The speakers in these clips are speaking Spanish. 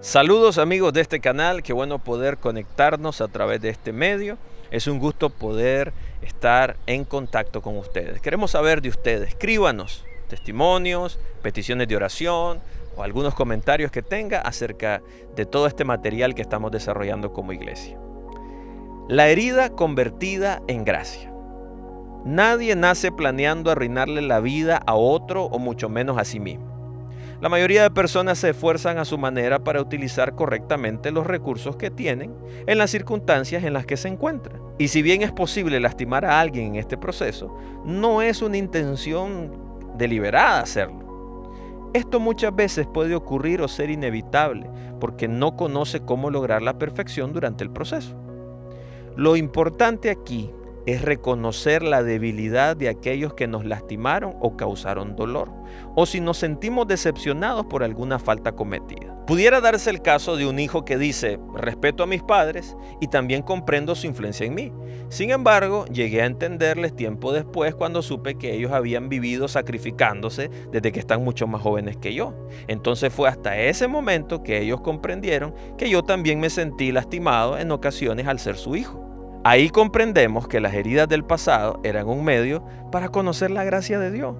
Saludos amigos de este canal, qué bueno poder conectarnos a través de este medio. Es un gusto poder estar en contacto con ustedes. Queremos saber de ustedes. Escríbanos testimonios, peticiones de oración o algunos comentarios que tenga acerca de todo este material que estamos desarrollando como iglesia. La herida convertida en gracia. Nadie nace planeando arruinarle la vida a otro o mucho menos a sí mismo. La mayoría de personas se esfuerzan a su manera para utilizar correctamente los recursos que tienen en las circunstancias en las que se encuentran. Y si bien es posible lastimar a alguien en este proceso, no es una intención deliberada hacerlo. Esto muchas veces puede ocurrir o ser inevitable porque no conoce cómo lograr la perfección durante el proceso. Lo importante aquí es reconocer la debilidad de aquellos que nos lastimaron o causaron dolor, o si nos sentimos decepcionados por alguna falta cometida. Pudiera darse el caso de un hijo que dice, respeto a mis padres y también comprendo su influencia en mí. Sin embargo, llegué a entenderles tiempo después cuando supe que ellos habían vivido sacrificándose desde que están mucho más jóvenes que yo. Entonces fue hasta ese momento que ellos comprendieron que yo también me sentí lastimado en ocasiones al ser su hijo. Ahí comprendemos que las heridas del pasado eran un medio para conocer la gracia de Dios.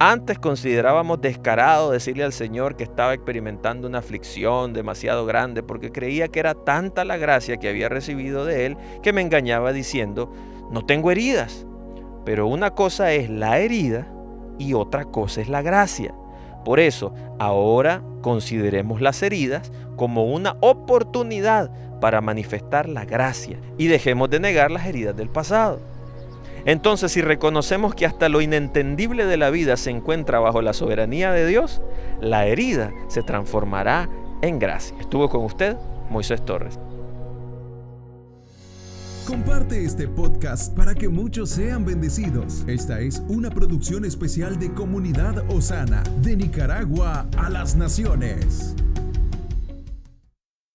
Antes considerábamos descarado decirle al Señor que estaba experimentando una aflicción demasiado grande porque creía que era tanta la gracia que había recibido de Él que me engañaba diciendo, no tengo heridas. Pero una cosa es la herida y otra cosa es la gracia. Por eso, ahora consideremos las heridas como una oportunidad para manifestar la gracia y dejemos de negar las heridas del pasado. Entonces, si reconocemos que hasta lo inentendible de la vida se encuentra bajo la soberanía de Dios, la herida se transformará en gracia. Estuvo con usted Moisés Torres. Comparte este podcast para que muchos sean bendecidos. Esta es una producción especial de Comunidad Osana, de Nicaragua a las Naciones.